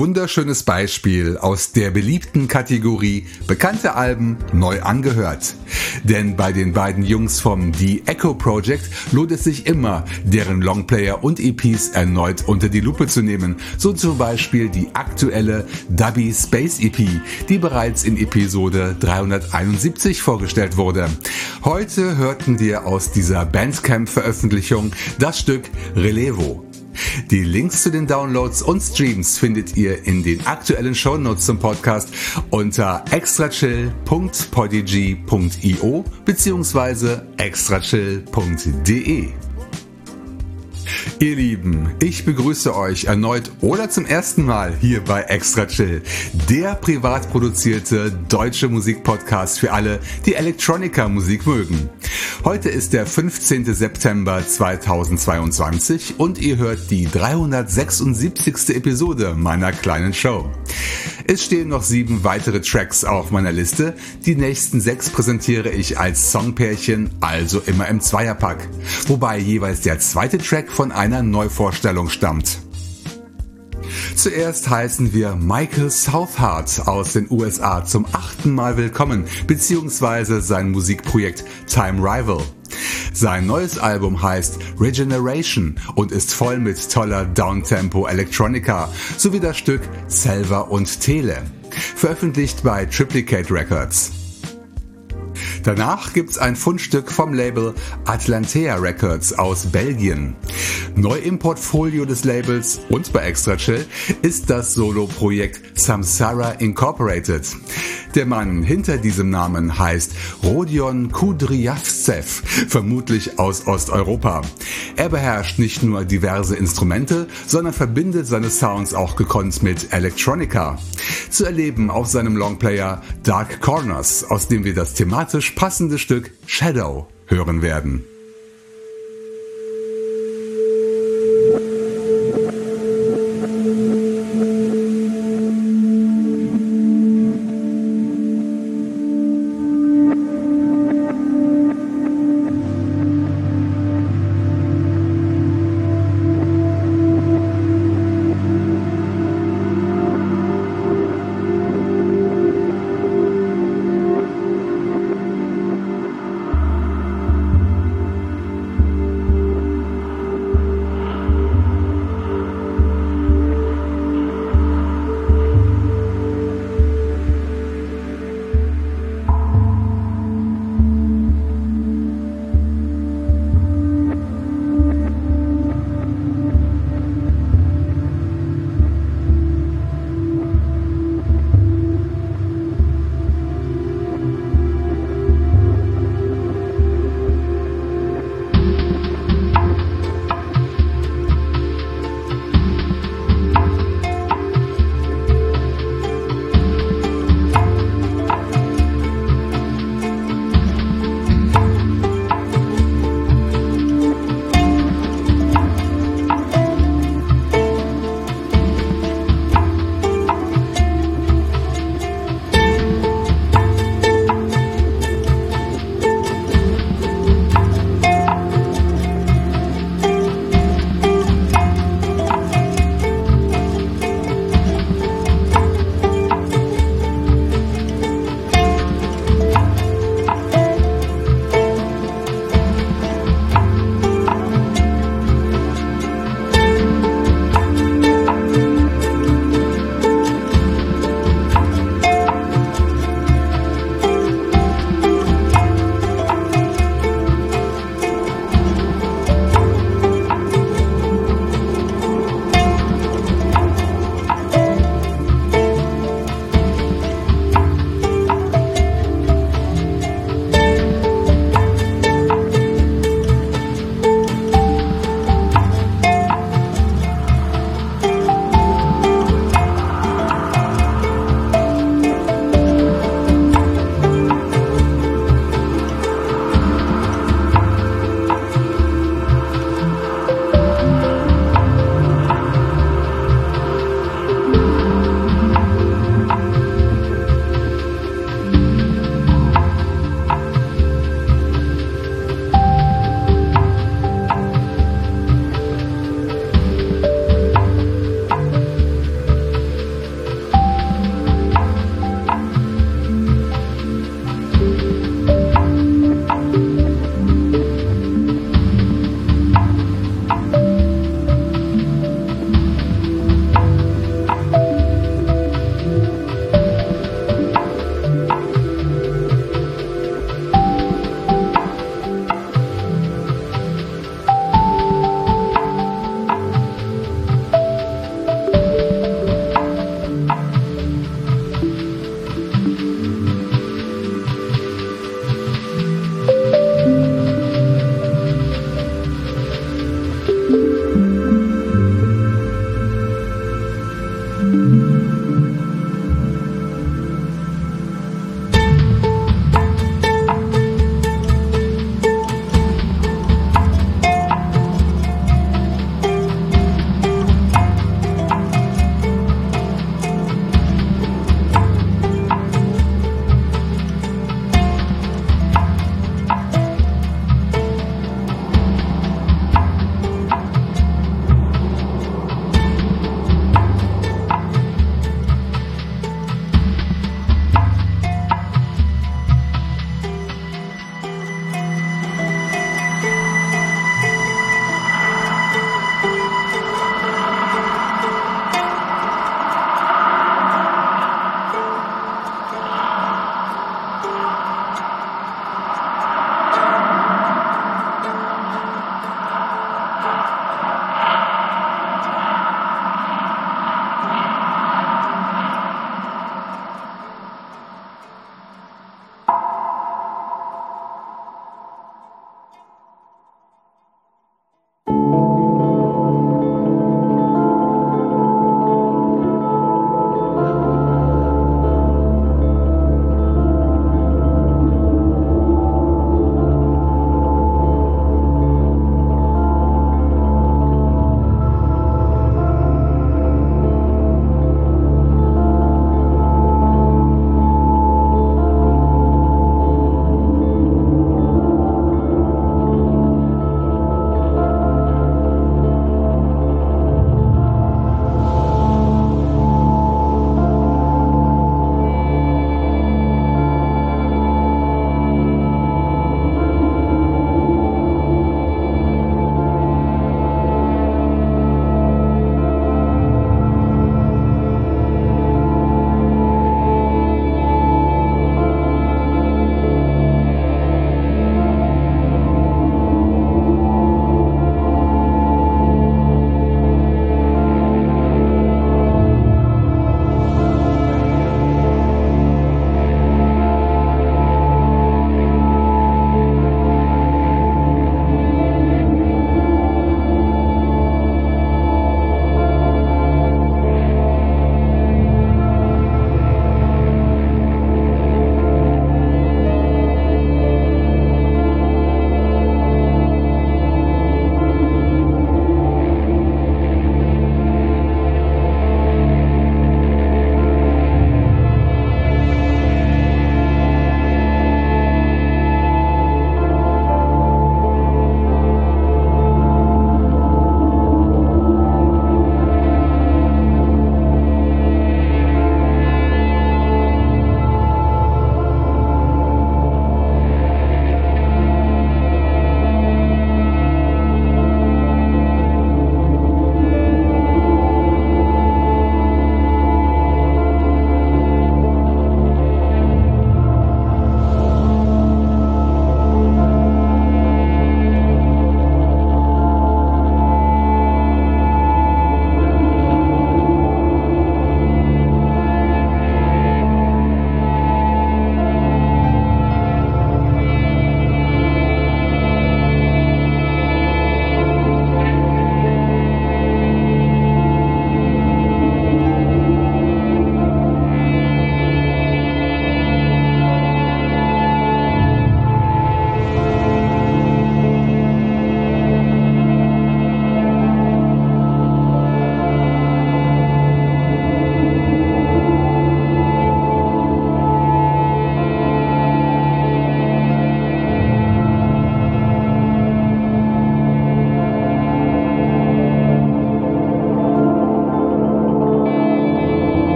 Wunderschönes Beispiel aus der beliebten Kategorie bekannte Alben neu angehört. Denn bei den beiden Jungs vom The Echo Project lohnt es sich immer, deren Longplayer und EPs erneut unter die Lupe zu nehmen. So zum Beispiel die aktuelle Dubby Space EP, die bereits in Episode 371 vorgestellt wurde. Heute hörten wir aus dieser Bandcamp-Veröffentlichung das Stück Relevo. Die Links zu den Downloads und Streams findet ihr in den aktuellen Shownotes zum Podcast unter extrachill.podigy.io bzw. extrachill.de. Ihr Lieben, ich begrüße euch erneut oder zum ersten Mal hier bei Extra Chill, der privat produzierte deutsche Musikpodcast für alle, die Electronica-Musik mögen. Heute ist der 15. September 2022 und ihr hört die 376. Episode meiner kleinen Show. Es stehen noch sieben weitere Tracks auf meiner Liste. Die nächsten sechs präsentiere ich als Songpärchen, also immer im Zweierpack. Wobei jeweils der zweite Track von einer Neuvorstellung stammt. Zuerst heißen wir Michael Southard aus den USA zum achten Mal willkommen, beziehungsweise sein Musikprojekt Time Rival. Sein neues Album heißt Regeneration und ist voll mit toller Downtempo Electronica sowie das Stück Selva und Tele. Veröffentlicht bei Triplicate Records. Danach gibt's ein Fundstück vom Label Atlantea Records aus Belgien. Neu im Portfolio des Labels und bei Extra Chill ist das Solo-Projekt Samsara Incorporated. Der Mann hinter diesem Namen heißt Rodion Kudryavtsev, vermutlich aus Osteuropa. Er beherrscht nicht nur diverse Instrumente, sondern verbindet seine Sounds auch gekonnt mit Electronica. Zu erleben auf seinem Longplayer Dark Corners, aus dem wir das thematisch passende Stück Shadow hören werden.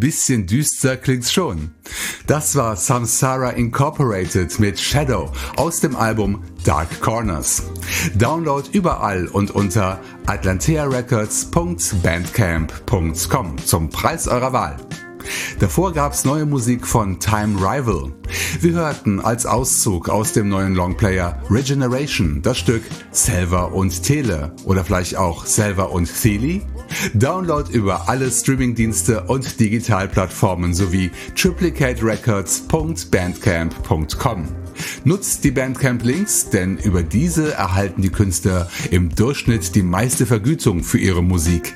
Bisschen düster klingt's schon. Das war Samsara Incorporated mit Shadow aus dem Album Dark Corners. Download überall und unter atlantearecords.bandcamp.com zum Preis eurer Wahl. Davor gab's neue Musik von Time Rival. Wir hörten als Auszug aus dem neuen Longplayer Regeneration das Stück Selva und Tele oder vielleicht auch Selva und Theli. Download über alle Streamingdienste und Digitalplattformen sowie triplicaterecords.bandcamp.com. Nutzt die Bandcamp-Links, denn über diese erhalten die Künstler im Durchschnitt die meiste Vergütung für ihre Musik.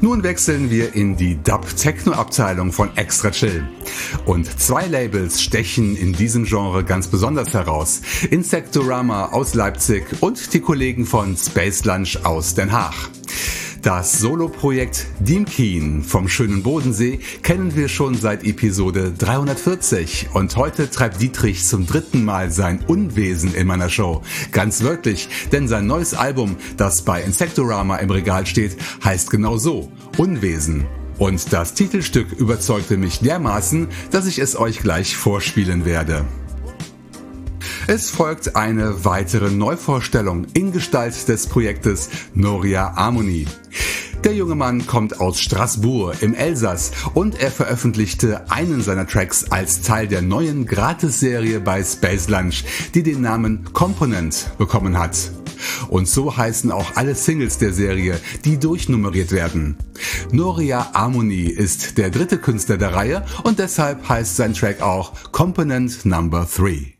Nun wechseln wir in die Dub-Techno-Abteilung von Extra Chill. Und zwei Labels stechen in diesem Genre ganz besonders heraus. Insectorama aus Leipzig und die Kollegen von Space Lunch aus Den Haag. Das Soloprojekt Diemkien vom schönen Bodensee kennen wir schon seit Episode 340 und heute treibt Dietrich zum dritten Mal sein Unwesen in meiner Show. Ganz wörtlich, denn sein neues Album, das bei Insectorama im Regal steht, heißt genau so, Unwesen. Und das Titelstück überzeugte mich dermaßen, dass ich es euch gleich vorspielen werde. Es folgt eine weitere Neuvorstellung in Gestalt des Projektes Noria Harmony. Der junge Mann kommt aus Straßburg im Elsass und er veröffentlichte einen seiner Tracks als Teil der neuen Gratis-Serie bei Space Lunch, die den Namen Component bekommen hat. Und so heißen auch alle Singles der Serie, die durchnummeriert werden. Noria Harmony ist der dritte Künstler der Reihe und deshalb heißt sein Track auch Component Number 3.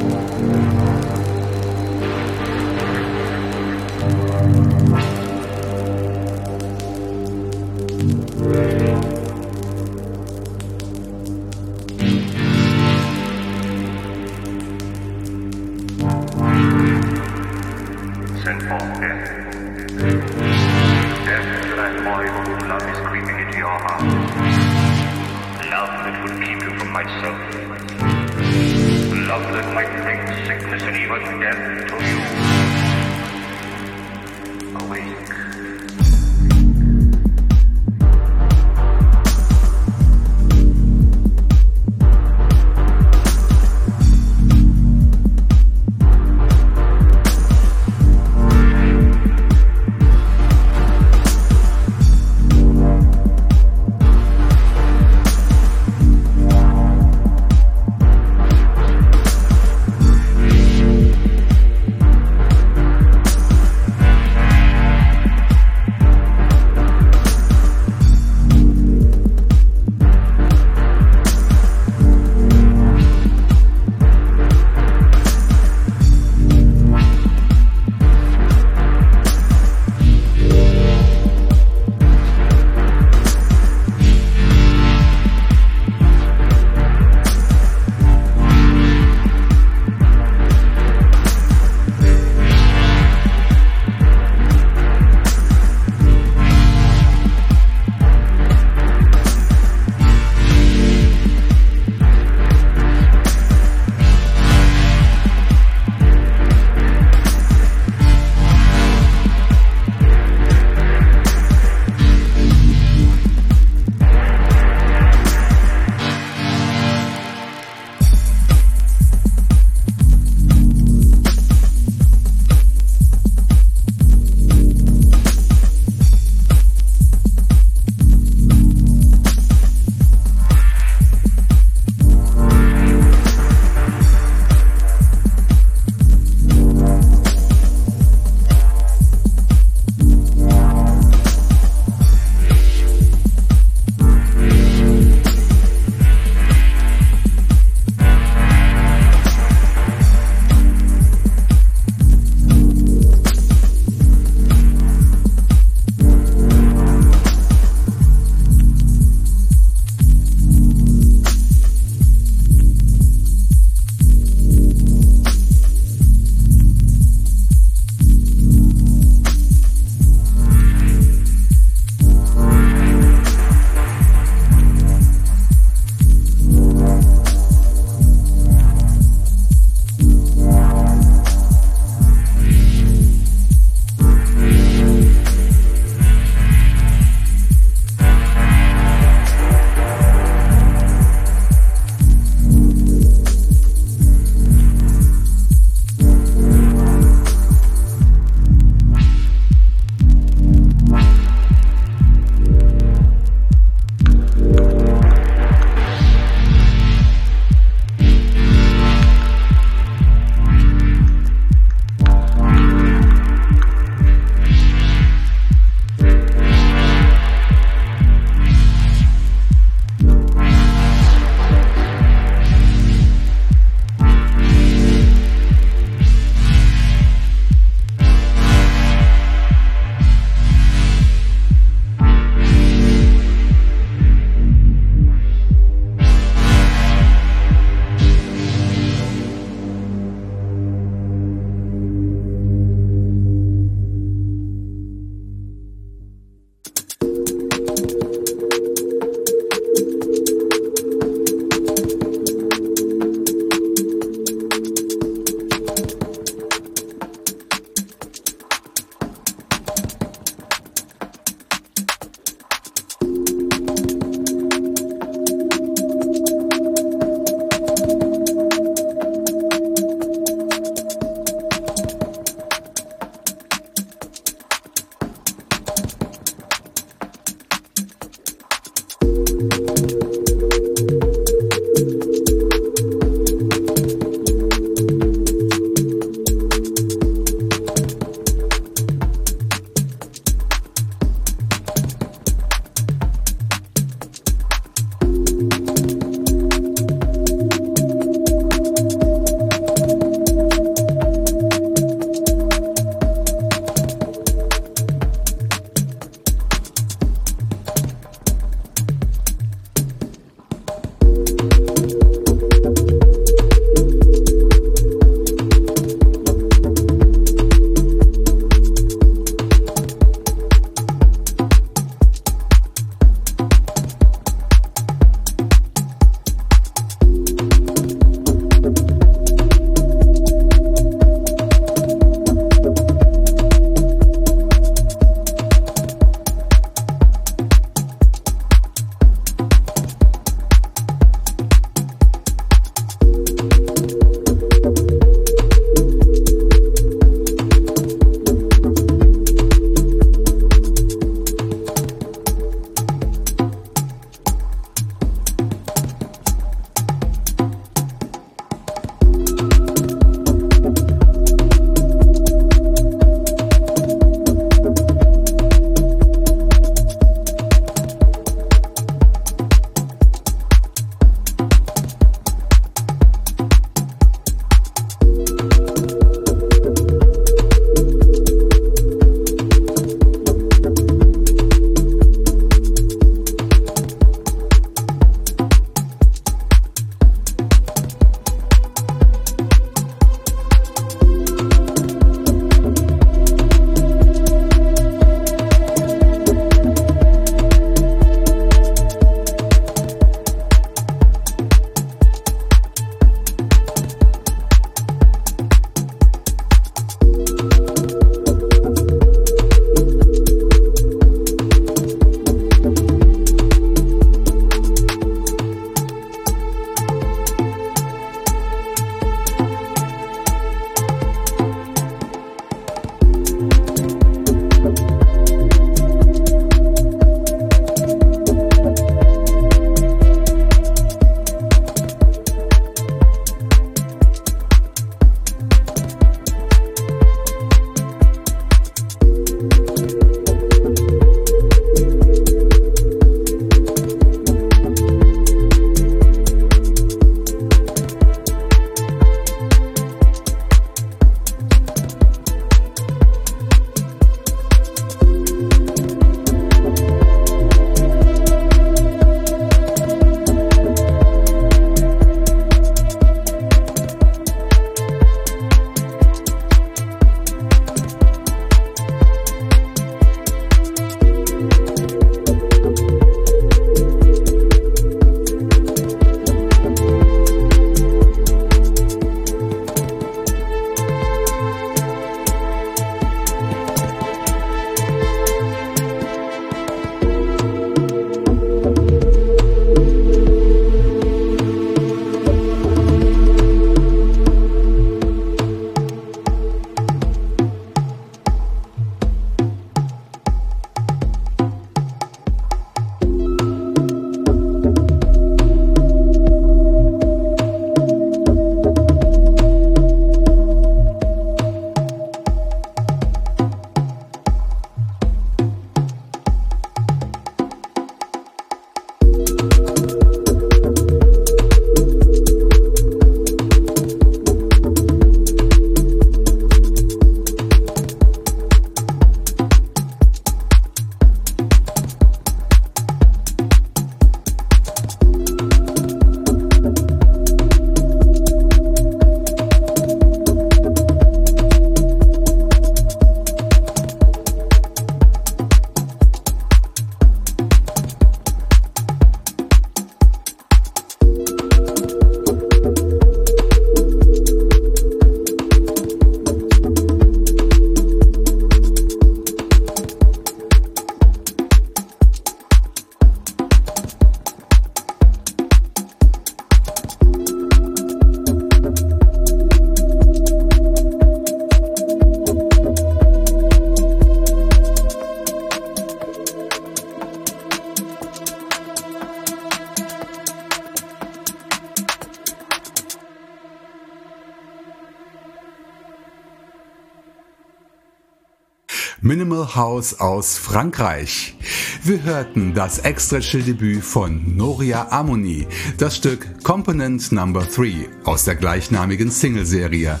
House aus Frankreich. Wir hörten das Extra-Chill-Debüt von Noria Amoni, das Stück Component Number 3 aus der gleichnamigen Singleserie.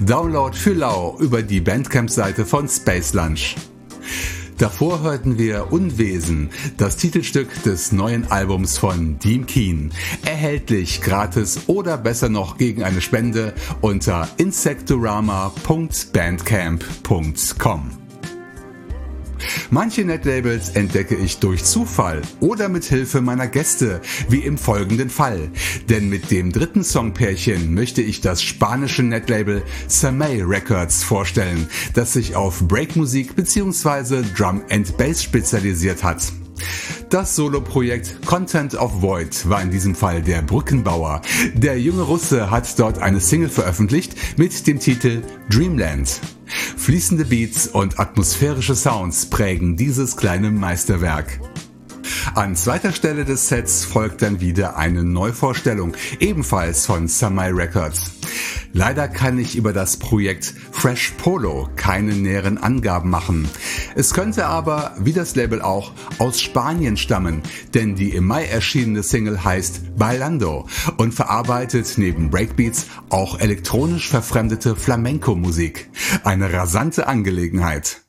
Download für Lau über die Bandcamp-Seite von Space Lunch. Davor hörten wir Unwesen, das Titelstück des neuen Albums von Dean Keen. Erhältlich gratis oder besser noch gegen eine Spende unter insectorama.bandcamp.com. Manche Netlabels entdecke ich durch Zufall oder mit Hilfe meiner Gäste, wie im folgenden Fall. Denn mit dem dritten Songpärchen möchte ich das spanische Netlabel Samay Records vorstellen, das sich auf Breakmusik bzw. Drum and Bass spezialisiert hat. Das Soloprojekt Content of Void war in diesem Fall der Brückenbauer. Der junge Russe hat dort eine Single veröffentlicht mit dem Titel Dreamland. Fließende Beats und atmosphärische Sounds prägen dieses kleine Meisterwerk. An zweiter Stelle des Sets folgt dann wieder eine Neuvorstellung, ebenfalls von Samai Records. Leider kann ich über das Projekt Fresh Polo keine näheren Angaben machen. Es könnte aber, wie das Label auch, aus Spanien stammen, denn die im Mai erschienene Single heißt Bailando und verarbeitet neben Breakbeats auch elektronisch verfremdete Flamenco-Musik. Eine rasante Angelegenheit.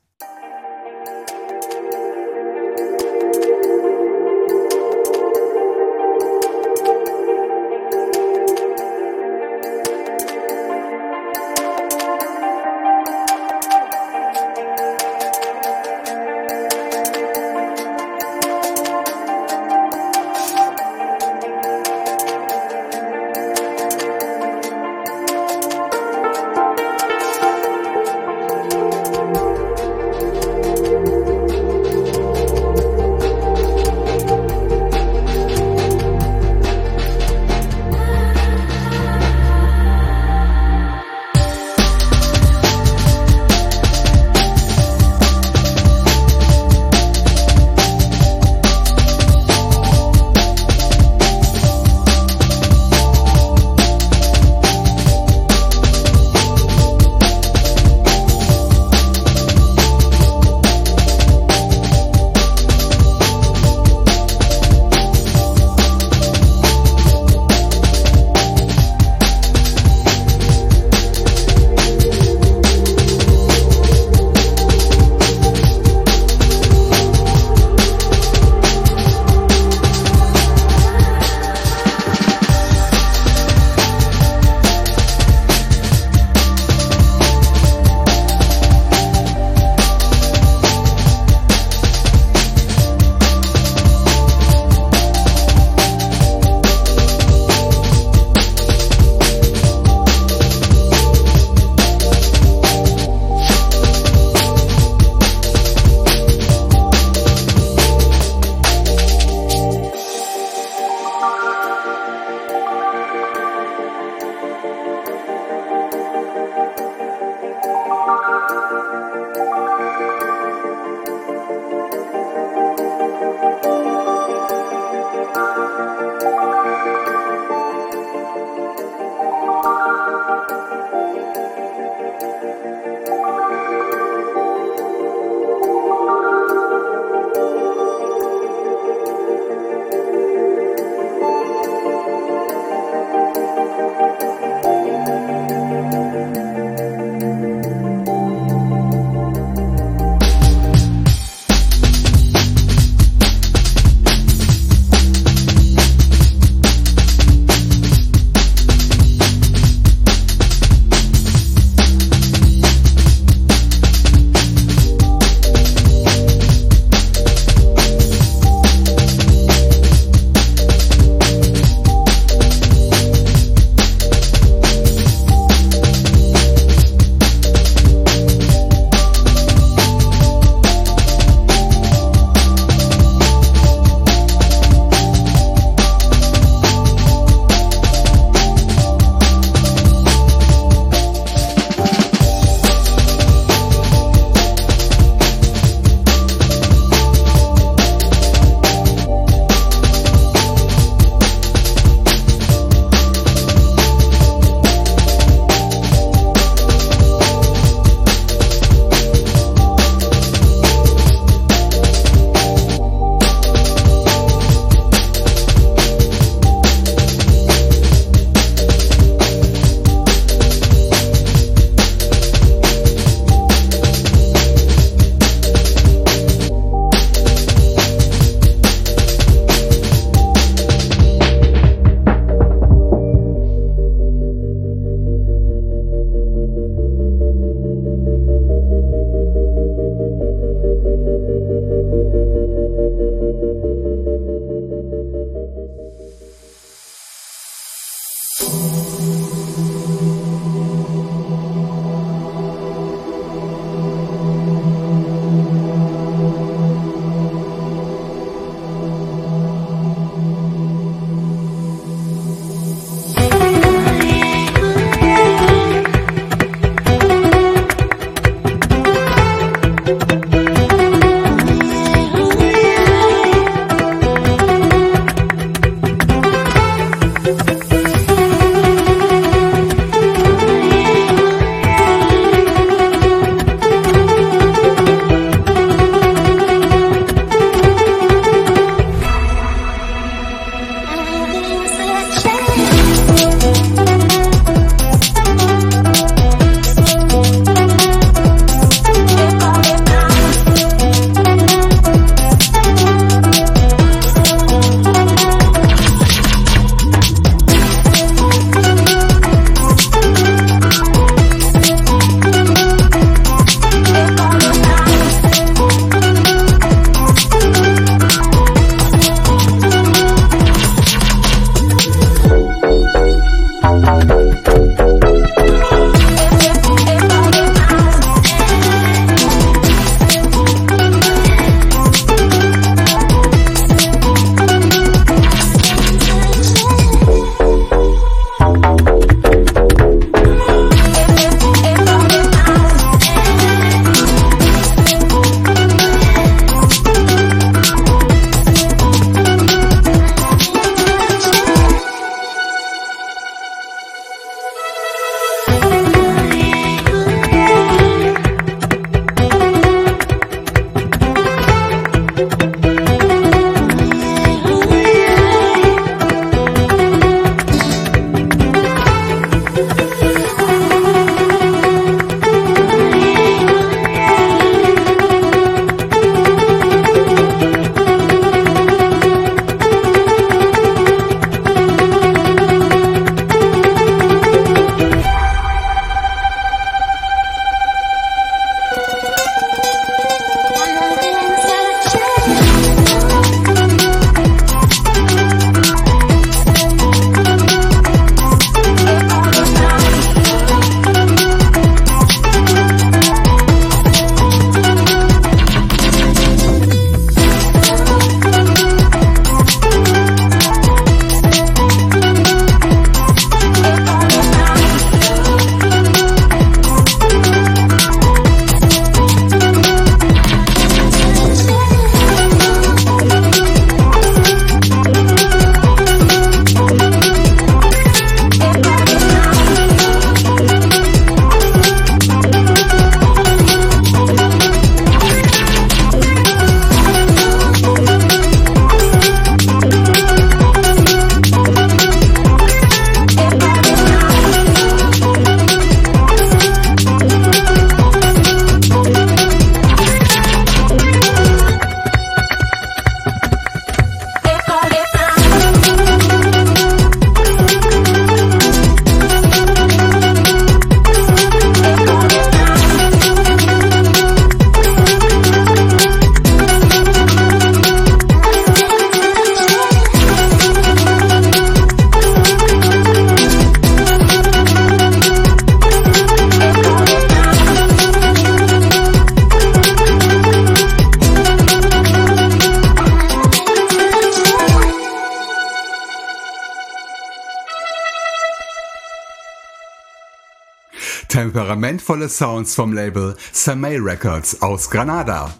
Temperamentvolle Sounds vom Label Samay Records aus Granada.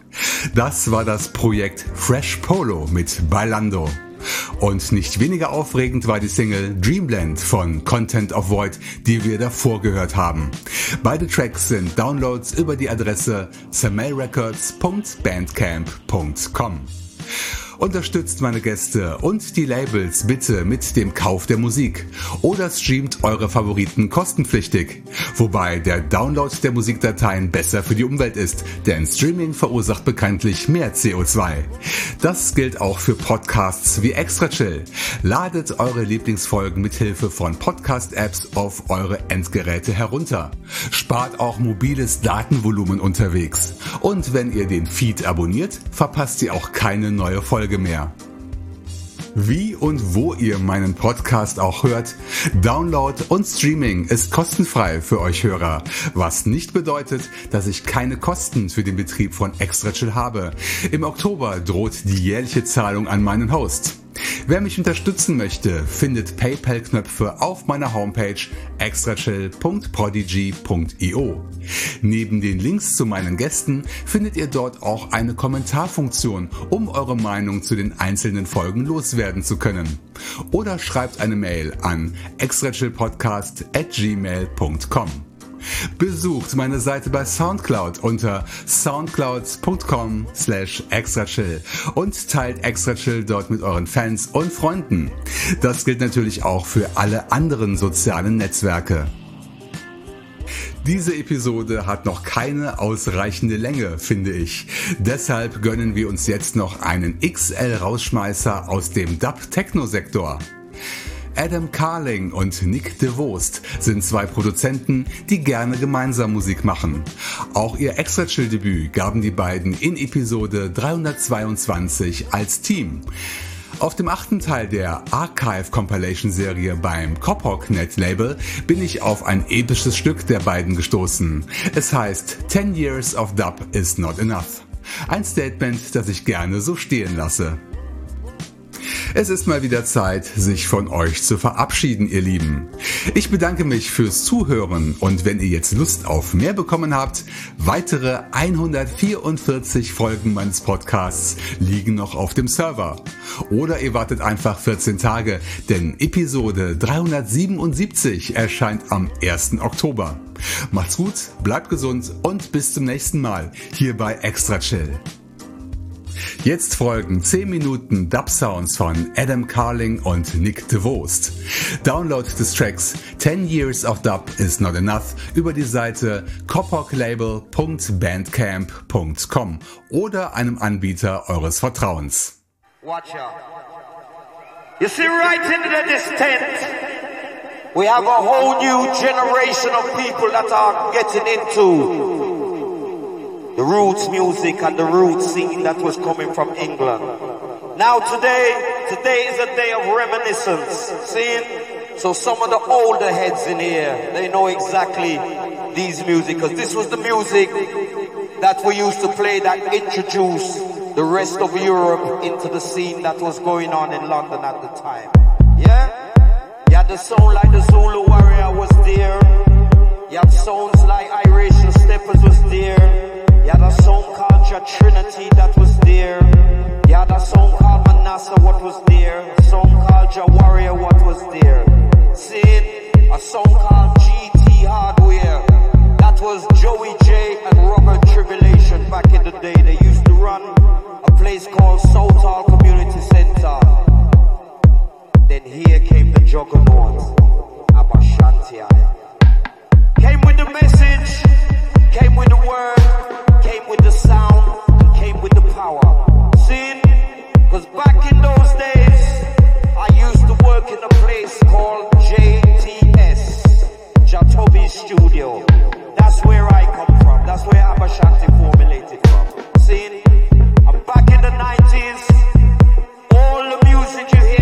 Das war das Projekt Fresh Polo mit Bailando. Und nicht weniger aufregend war die Single Dreamland von Content of Void, die wir davor gehört haben. Beide Tracks sind Downloads über die Adresse samayrecords.bandcamp.com. Unterstützt meine Gäste und die Labels bitte mit dem Kauf der Musik oder streamt eure Favoriten kostenpflichtig. Wobei der Download der Musikdateien besser für die Umwelt ist, denn Streaming verursacht bekanntlich mehr CO2. Das gilt auch für Podcasts wie Extra Chill. Ladet eure Lieblingsfolgen mit Hilfe von Podcast-Apps auf eure Endgeräte herunter. Spart auch mobiles Datenvolumen unterwegs. Und wenn ihr den Feed abonniert, verpasst ihr auch keine neue Folge Folge mehr. Wie und wo ihr meinen Podcast auch hört, Download und Streaming ist kostenfrei für euch Hörer, was nicht bedeutet, dass ich keine Kosten für den Betrieb von Extra Chill habe. Im Oktober droht die jährliche Zahlung an meinen Host. Wer mich unterstützen möchte, findet PayPal-Knöpfe auf meiner Homepage extrachill.prodigy.io. Neben den Links zu meinen Gästen findet ihr dort auch eine Kommentarfunktion, um eure Meinung zu den einzelnen Folgen loswerden zu können. Oder schreibt eine Mail an extrachillpodcast at gmail.com. Besucht meine Seite bei Soundcloud unter soundcloud.com slash extrachill und teilt Extrachill dort mit euren Fans und Freunden. Das gilt natürlich auch für alle anderen sozialen Netzwerke. Diese Episode hat noch keine ausreichende Länge, finde ich. Deshalb gönnen wir uns jetzt noch einen XL-Rausschmeißer aus dem Dub-Techno-Sektor. Adam Carling und Nick DeVost sind zwei Produzenten, die gerne gemeinsam Musik machen. Auch ihr Extra Chill Debüt gaben die beiden in Episode 322 als Team. Auf dem achten Teil der Archive Compilation Serie beim Net Label bin ich auf ein episches Stück der beiden gestoßen. Es heißt 10 Years of Dub is not enough. Ein Statement, das ich gerne so stehen lasse. Es ist mal wieder Zeit, sich von euch zu verabschieden, ihr Lieben. Ich bedanke mich fürs Zuhören und wenn ihr jetzt Lust auf mehr bekommen habt, weitere 144 Folgen meines Podcasts liegen noch auf dem Server. Oder ihr wartet einfach 14 Tage, denn Episode 377 erscheint am 1. Oktober. Macht's gut, bleibt gesund und bis zum nächsten Mal hier bei Extra Chill. Jetzt folgen 10 Minuten Dub-Sounds von Adam Carling und Nick DeVost. Download des Tracks 10 Years of Dub is Not Enough über die Seite copoclabel.bandcamp.com oder einem Anbieter eures Vertrauens. Watch out. You see, right into the distance, we have a whole new generation of people that are getting into the roots music and the roots scene that was coming from England. Now today, today is a day of reminiscence. Seeing? So some of the older heads in here, they know exactly these music because this was the music that we used to play that introduced the rest of Europe into the scene that was going on in London at the time. Yeah? Had the sound like the Zulu warrior was there. You had sounds like Irish and steppers was there. Song called Your Trinity that was there. Had a song called Manasseh, what was there. Song called Your Warrior, what was there. Seeing a song called GT Hardware. That was Joey J and Robert Tribulation back in the day. They used to run a place called Southall Community Center. Then here came the juggernaut, Abba Came with the message, came with the word came with the sound, came with the power. See? Cause back in those days, I used to work in a place called JTS, Jatobi Studio. That's where I come from. That's where Abashanti formulated from. See? I'm back in the 90s. All the music you hear